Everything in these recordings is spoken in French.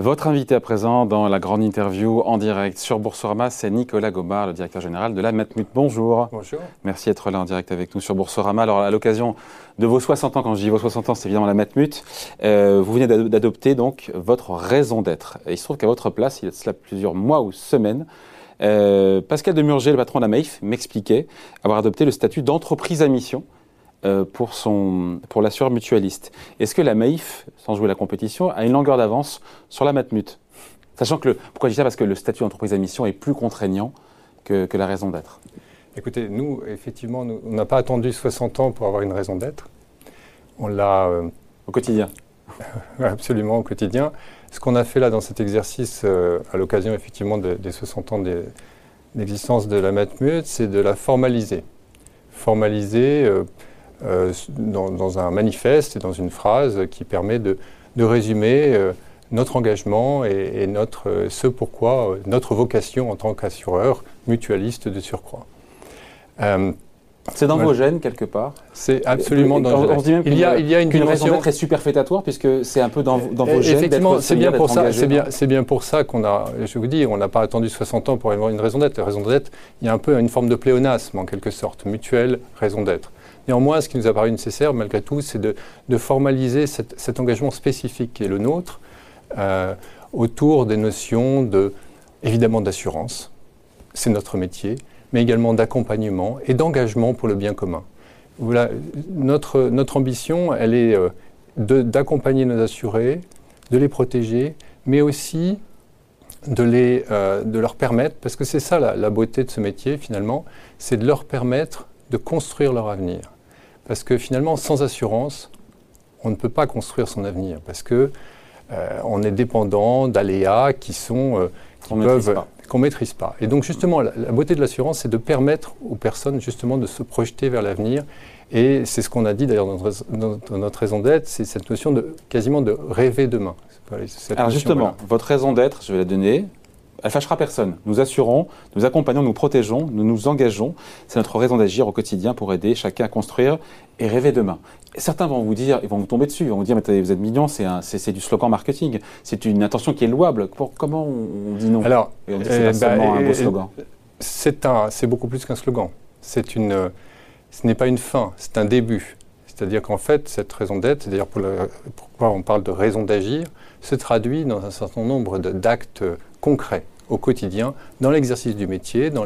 Votre invité à présent dans la grande interview en direct sur Boursorama, c'est Nicolas Gomard, le directeur général de la Matmut. Bonjour. Bonjour. Merci d'être là en direct avec nous sur Boursorama. Alors, à l'occasion de vos 60 ans, quand je dis vos 60 ans, c'est évidemment la Matmut, euh, vous venez d'adopter donc votre raison d'être. Et il se trouve qu'à votre place, il y a cela plusieurs mois ou semaines, euh, Pascal Demurger, le patron de la MAIF, m'expliquait avoir adopté le statut d'entreprise à mission euh, pour, son, pour l'assureur mutualiste. Est-ce que la Maif, sans jouer la compétition, a une longueur d'avance sur la Matmut? Sachant que, le, pourquoi je dis ça? Parce que le statut d'entreprise à mission est plus contraignant que, la raison d'être. Écoutez, nous, effectivement, nous, on n'a pas attendu 60 ans pour avoir une raison d'être. On l'a... Euh, au quotidien Absolument, au quotidien. Ce qu'on a fait là dans cet exercice, euh, à l'occasion effectivement des 60 ans d'existence de la Matmut, c'est de la formaliser. Formaliser euh, dans, un manifeste et dans une phrase qui permet de, résumer euh, notre engagement et, notre, euh, ce pourquoi, notre vocation en tant qu'assureur mutualiste de surcroît. c'est dans vos gènes quelque part. C'est absolument dans vos gènes. il, y a, il y a une raison d'être superfétatoire puisque c'est un peu dans, dans vos gènes. Effectivement, c'est bien pour ça. C'est bien, c'est bien pour ça qu'on a. Je vous dis, on n'a pas attendu 60 ans pour avoir une raison d'être. La raison d'être, il y a un peu une forme de pléonasme en quelque sorte, mutuelle raison d'être. Néanmoins, ce qui nous a paru nécessaire, malgré tout, c'est de, formaliser cet engagement spécifique qui est le nôtre euh, autour des notions de, d'assurance, c'est notre métier, mais également d'accompagnement et d'engagement pour le bien commun. Notre, ambition, elle est euh, d'accompagner nos assurés, de les protéger, mais aussi de, euh, leur permettre, parce que c'est ça la, beauté de ce métier finalement, c'est de leur permettre de construire leur avenir. Parce que finalement, sans assurance, on ne peut pas construire son avenir. Parce que euh, on est dépendant d'aléas qui sont euh, qu'on qu'on maîtrise pas. Et donc justement, la, beauté de l'assurance, c'est de permettre aux personnes justement de se projeter vers l'avenir. Et c'est ce qu'on a dit d'ailleurs dans, notre raison d'être, c'est cette notion de quasiment de rêver demain. Alors justement, votre raison d'être, je vais la donner elle fâchera personne. Nous assurons, nous accompagnons, nous protégeons, nous nous engageons. C'est notre raison d'agir au quotidien pour aider chacun à construire et rêver demain. certains vont vous dire, ils vont vous tomber dessus, ils vont vous dire, mais vous êtes mignon, c'est du slogan marketing, c'est une intention qui est louable. Pour, comment on dit non Alors, et on dit c'est euh, bah, un beau slogan. C'est beaucoup plus qu'un slogan. C'est une, ce n'est pas une fin, c'est un début. C'est-à-dire qu'en fait, cette raison d'être, c'est-à-dire pour pourquoi on parle de raison d'agir, se traduit dans un certain nombre d'actes concret au quotidien, dans l'exercice du métier, dans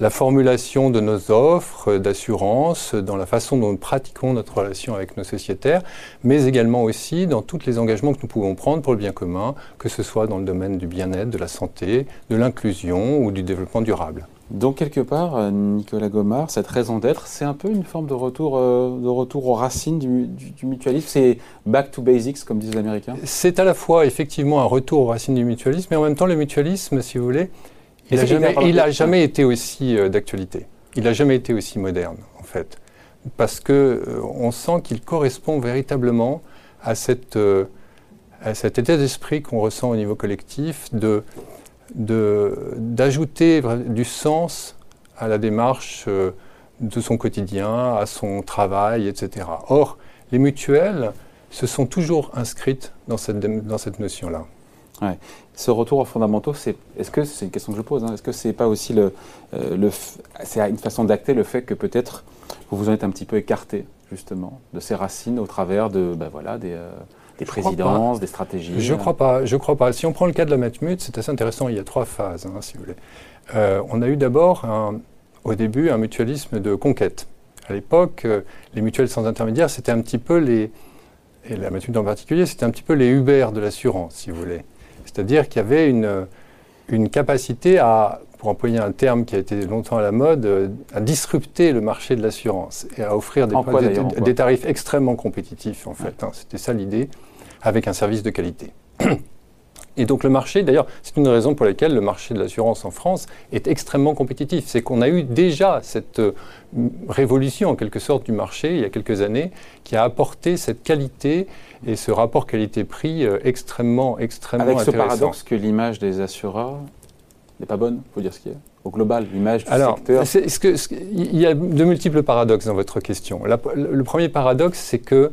la formulation de nos offres d'assurance, dans la façon dont nous pratiquons notre relation avec nos sociétaires, mais également aussi dans tous les engagements que nous pouvons prendre pour le bien commun, que ce soit dans le domaine du bien-être, de la santé, de l'inclusion ou du développement durable. Donc quelque part, euh, Nicolas Gomard, cette raison d'être, c'est un peu une forme de retour, euh, de retour aux racines du, mutualisme. C'est back to basics, comme disent les Américains. C'est à la fois effectivement un retour aux racines du mutualisme, mais en même temps le mutualisme, si vous voulez, il n'a jamais, jamais, été aussi euh, d'actualité. Il n'a jamais été aussi moderne, en fait, parce que on sent qu'il correspond véritablement à cette à cet état d'esprit qu'on ressent au niveau collectif de d'ajouter du sens à la démarche euh, de son quotidien, à son travail, etc. Or, les mutuelles se sont toujours inscrites dans cette, dans cette notion-là. Ouais. Ce retour aux fondamentaux, c'est, est-ce que c'est une question que je pose hein, Est-ce que c'est pas aussi le, euh, le c'est une façon d'acter le fait que peut-être vous vous en êtes un petit peu écarté justement de ces racines au travers de, ben voilà, des, euh, des présidences, des stratégies Je ne crois pas. Je crois pas. Si on prend le cas de la Matmut, c'est assez intéressant. Il y a trois phases, hein, si vous voulez. Euh, on a eu d'abord, au début, un mutualisme de conquête. À l'époque, euh, les mutuelles sans intermédiaire, c'était un petit peu les, et la Matmut en particulier, c'était un petit peu les Uber de l'assurance, si vous voulez. C'est-à-dire qu'il y avait une, une capacité à, pour employer un terme qui a été longtemps à la mode, euh, à disrupter le marché de l'assurance et à offrir des, des, tarifs extrêmement compétitifs, en fait. Hein. C'était ça l'idée avec un service de qualité. Et donc le marché, d'ailleurs, c'est une raison pour laquelle le marché de l'assurance en France est extrêmement compétitif. C'est qu'on a eu déjà cette euh, révolution, en quelque sorte, du marché il y a quelques années, qui a apporté cette qualité et ce rapport qualité-prix euh, extrêmement, extrêmement Avec ce paradoxe que l'image des assureurs n'est pas bonne, il faut dire ce qu'il y a. Au global, l'image du Alors, secteur. ce que, il y a de multiples paradoxes dans votre question. le premier paradoxe, c'est que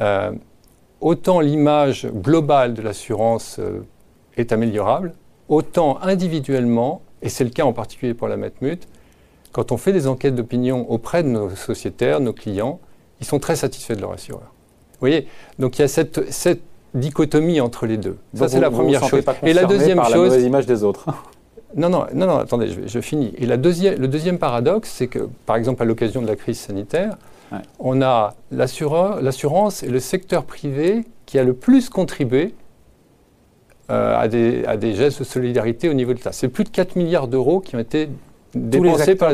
euh, autant l'image globale de l'assurance est améliorable, autant individuellement, et c'est le cas en particulier pour la Matmut, quand on fait des enquêtes d'opinion auprès de nos sociétaires, nos clients, ils sont très satisfaits de leur assureur. Vous voyez Donc il y a cette, cette dichotomie entre les deux. Ça, c'est la première chose. et la deuxième par chose. La image des autres. Non, non, non, non attendez, je, finis. Et la deuxième, le deuxième paradoxe, c'est que, par exemple, à l'occasion de la crise sanitaire, on a l'assurance et le secteur privé qui a le plus contribué euh, à, des, à, des, gestes de solidarité au niveau de l'État. C'est plus de 4 milliards d'euros qui ont été dépensés par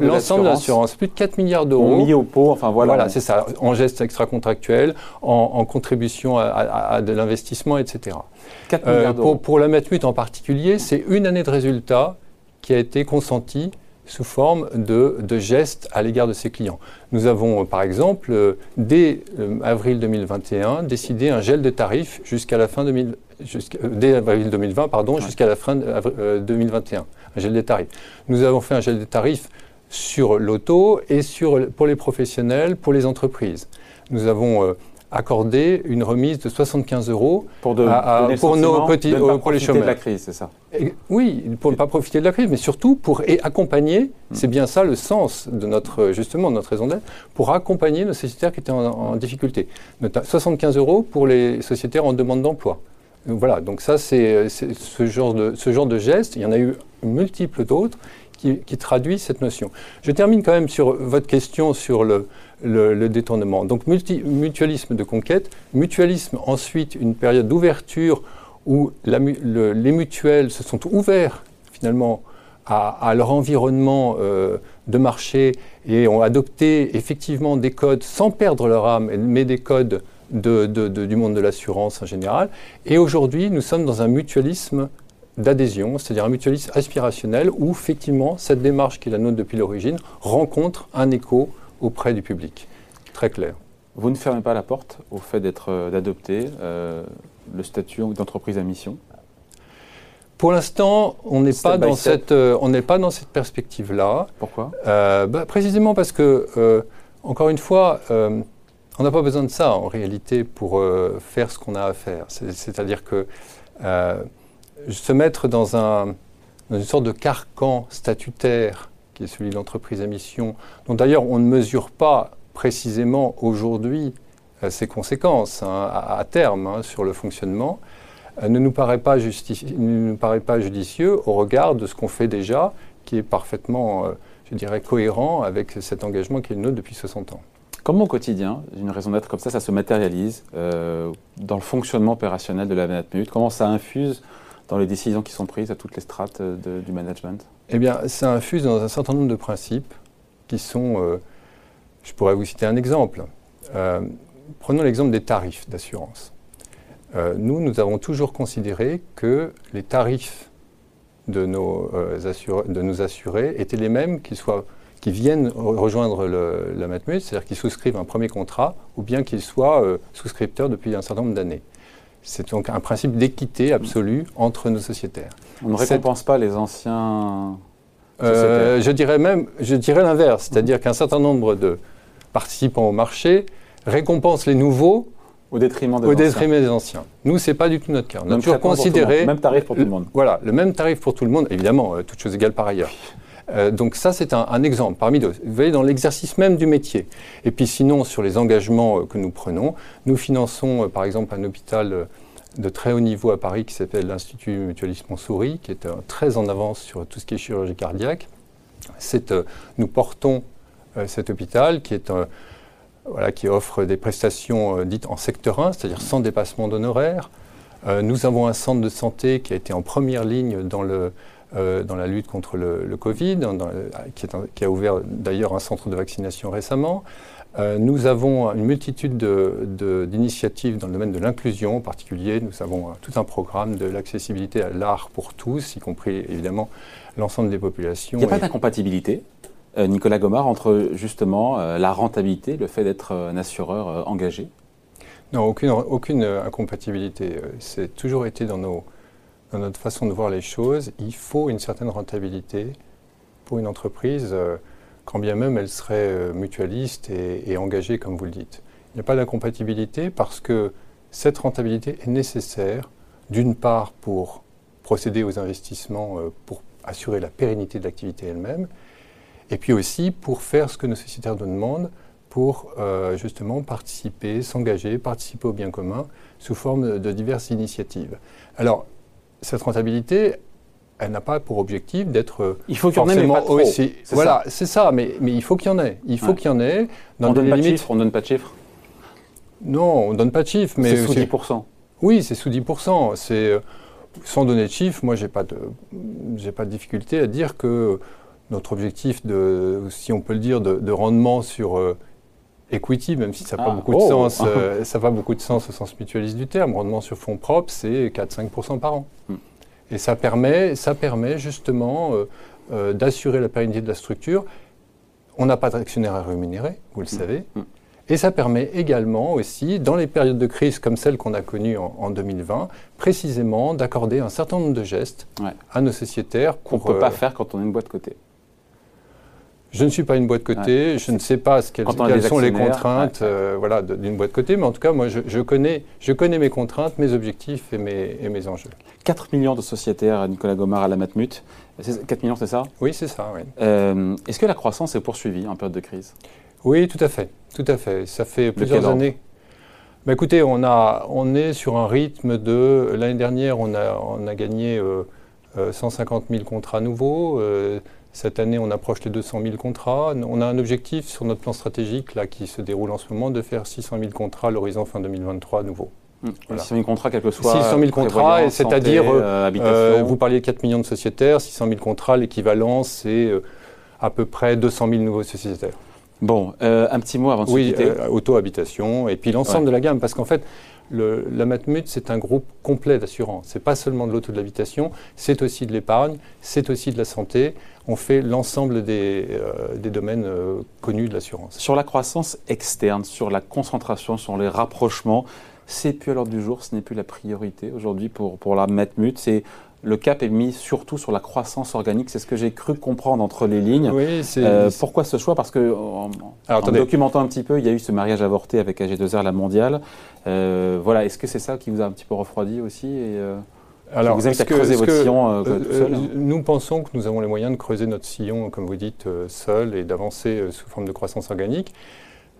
l'ensemble de l'assurance. Plus de 4 milliards d'euros. Mis au pot, enfin voilà. Voilà, c'est ça, en gestes extra-contractuels, en, contribution à, de l'investissement, etc. 4 milliards euh, pour, pour, la Matmut en particulier, c'est une année de résultat qui a été consentie sous forme de, de gestes à l'égard de ses clients. Nous avons, par exemple, euh, dès euh, avril 2021, décidé un gel de tarifs jusqu'à la fin 2000, dès avril 2020, pardon, jusqu'à la fin 2021 un gel des tarifs. Nous avons fait un gel des tarifs sur l'auto et sur, pour les professionnels, pour les entreprises. Nous avons euh, accordé une remise de 75 euros pour, de, pour nos petits, euh, pour les chômeurs. de la crise, c'est ça? Oui, pour ne pas profiter de la crise, mais surtout pour accompagner. Hmm. C'est bien ça le sens de notre justement de notre raison d'être, pour accompagner nos sociétaires qui étaient en, en difficulté. 75 euros pour les sociétaires en demande d'emploi. Voilà, donc ça, c'est ce genre, de, geste. Il y en a eu multiples d'autres qui, traduisent cette notion. Je termine quand même sur votre question sur le, le, détournement. Donc mutualisme de conquête, mutualisme ensuite une période d'ouverture où les mutuelles se sont ouverts finalement à, leur environnement euh, de marché et ont adopté effectivement des codes sans perdre leur âme, mais des codes du monde de l'assurance en général. Et aujourd'hui, nous sommes dans un mutualisme d'adhésion, c'est-à-dire un mutualisme aspirationnel où effectivement cette démarche qui est la nôtre depuis l'origine rencontre un écho auprès du public. Très clair. Vous ne fermez pas la porte au fait d'être euh, d'adopter euh, le statut d'entreprise à mission? Pour l'instant, on n'est pas, dans cette, euh, on n'est pas dans cette perspective-là. Pourquoi? Bah, Précisément parce que, encore une fois, on n'a pas besoin de ça en réalité pour euh, faire ce qu'on a à faire. C'est-à-dire que euh, se mettre dans, un, une sorte de carcan statutaire qui est celui de l'entreprise à mission, dont d'ailleurs on ne mesure pas précisément aujourd'hui euh, ses conséquences hein, à, terme hein, sur le fonctionnement, ne, nous paraît pas judicieux au regard de ce qu'on fait déjà, qui est parfaitement, cohérent avec cet engagement qui est le nôtre depuis 60 ans. Comment au quotidien, une raison d'être comme ça, ça se matérialise euh, dans le fonctionnement opérationnel de la minute Comment ça infuse dans les décisions qui sont prises à toutes les strates euh, du management? Eh bien, ça infuse dans un certain nombre de principes qui sont, euh, je pourrais vous citer un exemple. prenons l'exemple des tarifs d'assurance. nous, nous avons toujours considéré que les tarifs de nos, de nos assurés étaient les mêmes, qu'ils soient qui viennent rejoindre le, la Matmut, c'est-à-dire qu'ils souscrivent un premier contrat ou bien qu'ils soient euh, souscripteurs depuis un certain nombre d'années. C'est donc un principe d'équité absolue entre nos sociétaires. On ne récompense pas les anciens. Euh, je dirais même, je dirais l'inverse, c'est-à-dire qu'un certain nombre de participants au marché récompensent les nouveaux au détriment des, au détriment des anciens. Nous, c'est pas du tout notre cas. On a toujours considéré. Même tarif pour tout le monde. Voilà, le même tarif pour tout le monde, évidemment, euh, toutes choses égales par ailleurs. Euh, donc ça, c'est un, exemple parmi d'autres. Vous voyez, dans l'exercice même du métier. Et puis sinon, sur les engagements euh, que nous prenons, nous finançons euh, par exemple un hôpital de très haut niveau à Paris qui s'appelle l'Institut Mutualisme Montsouris, qui est très en avance sur tout ce qui est chirurgie cardiaque. nous portons cet hôpital qui qui offre des prestations dites en secteur 1, c'est-à-dire sans dépassement d'honoraires. nous avons un centre de santé qui a été en première ligne dans le, euh, dans la lutte contre le, Covid, qui, a ouvert d'ailleurs un centre de vaccination récemment. Euh, nous avons une multitude d'initiatives dans le domaine de l'inclusion en particulier. Nous avons tout un programme de l'accessibilité à l'art pour tous, y compris évidemment l'ensemble des populations. Il n'y a pas d'incompatibilité euh, Nicolas Gomard, entre justement la rentabilité, le fait d'être un assureur engagé? Non, aucune, aucune incompatibilité. C'est toujours été dans nos, dans notre façon de voir les choses, il faut une certaine rentabilité pour une entreprise, euh, quand bien même elle serait euh, mutualiste et, engagée, comme vous le dites. Il n'y a pas d'incompatibilité parce que cette rentabilité est nécessaire, d'une part pour procéder aux investissements euh, pour assurer la pérennité de l'activité elle-même, et puis aussi pour faire ce que nos sociétaires nous demandent, pour justement participer, s'engager, participer au bien commun sous forme de diverses initiatives. Alors, cette rentabilité, elle n'a pas pour objectif d'être il faut qu'il y en ait, mais pas trop. Voilà, c'est ça, mais, mais il faut qu'il y en ait. Il faut qu'il y en ait. Dans on donne pas de chiffres. On donne pas de chiffres. Non, on donne pas de chiffres, mais c'est sous 10% Oui, c'est sous 10 C'est euh, sans donner de chiffres. Moi, j'ai pas de, j'ai pas de difficulté à dire que notre objectif de, si on peut le dire, de, rendement sur euh, equity, même si ça n'a pas ah, beaucoup de oh. sens, euh, ça pas beaucoup de sens au sens mutualiste du terme. Rendement sur fonds propres, c'est 4-5% par an. Hmm. Et ça permet, ça permet justement euh, euh, d'assurer la pérennité de la structure. On n'a pas d'actionnaire à rémunérer, vous le hmm. savez. Hmm. Et ça permet également aussi, dans les périodes de crise comme celle qu'on a connue en, 2020, précisément d'accorder un certain nombre de gestes à nos sociétaires. Qu'on ne peut pas faire quand on est une boîte côté. Je ne suis pas une boîte cotée, je ne sais pas ce quelles, sont les contraintes euh, voilà, d'une boîte cotée, mais en tout cas, moi, je, connais, je connais mes contraintes, mes objectifs et mes, et mes enjeux. 4 millions de sociétaires, Nicolas Gomard, à la Matmut. 4 millions, c'est ça? Oui, c'est ça. Oui. Euh, est-ce que la croissance est poursuivie en période de crise? Oui, tout à fait. Tout à fait. Ça fait plusieurs années. Bah, écoutez, on, a, on est sur un rythme de. L'année dernière, on a, on a gagné 150 euh, 000 contrats nouveaux. Cette année, on approche les 200 000 contrats. On a un objectif sur notre plan stratégique là, qui se déroule en ce moment de faire 600 000 contrats à l'horizon fin 2023 nouveau. 600 000 contrats, quel que soit. 600 000 contrats, c'est-à-dire, euh, euh, vous parliez de 4 millions de sociétaires, 600 000 contrats, l'équivalent, c'est euh, à peu près 200 000 nouveaux sociétaires. Bon, un petit mot avant de oui, Oui, auto-habitation, et puis l'ensemble de la gamme, parce qu'en fait, la Matmut, c'est un groupe complet d'assurance. Ce n'est pas seulement de l'auto de l'habitation, c'est aussi de l'épargne, c'est aussi de la santé. On fait l'ensemble des, euh, domaines euh, connus de l'assurance. Sur la croissance externe, sur la concentration, sur les rapprochements, c'est plus à l'ordre du jour, ce n'est plus la priorité aujourd'hui pour, pour la Matmut. C'est le cap est mis surtout sur la croissance organique. C'est ce que j'ai cru comprendre entre les lignes. Oui, euh, pourquoi ce choix? Parce que en, documentant un petit peu, il y a eu ce mariage avorté avec AG2R, la mondiale. Euh, voilà, est-ce que c'est ça qui vous a un petit peu refroidi aussi et, euh, alors, vous avez creuser votre sillon tout seul Nous pensons que nous avons les moyens de creuser notre sillon, comme vous dites, seul et d'avancer sous forme de croissance organique.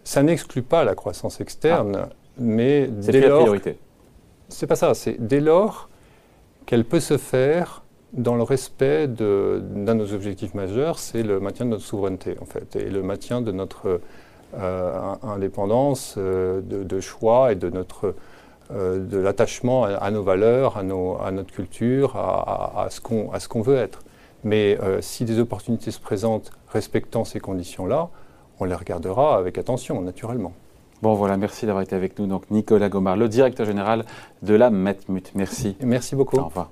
Ça n'exclut pas la croissance externe, ah. mais dès lors. C'est la priorité. C'est pas ça. C'est dès lors qu'elle peut se faire dans le respect d'un de, nos objectifs majeurs, c'est le maintien de notre souveraineté, en fait, et le maintien de notre euh, indépendance euh, de, choix et de notre euh, de l'attachement à, nos valeurs, à, notre culture, à, à ce qu'on veut être. Mais si des opportunités se présentent respectant ces conditions-là, on les regardera avec attention, naturellement. Bon voilà, merci d'avoir été avec nous. Donc Nicolas Gomard, le directeur général de la Metmut. Merci. Merci beaucoup. Au revoir.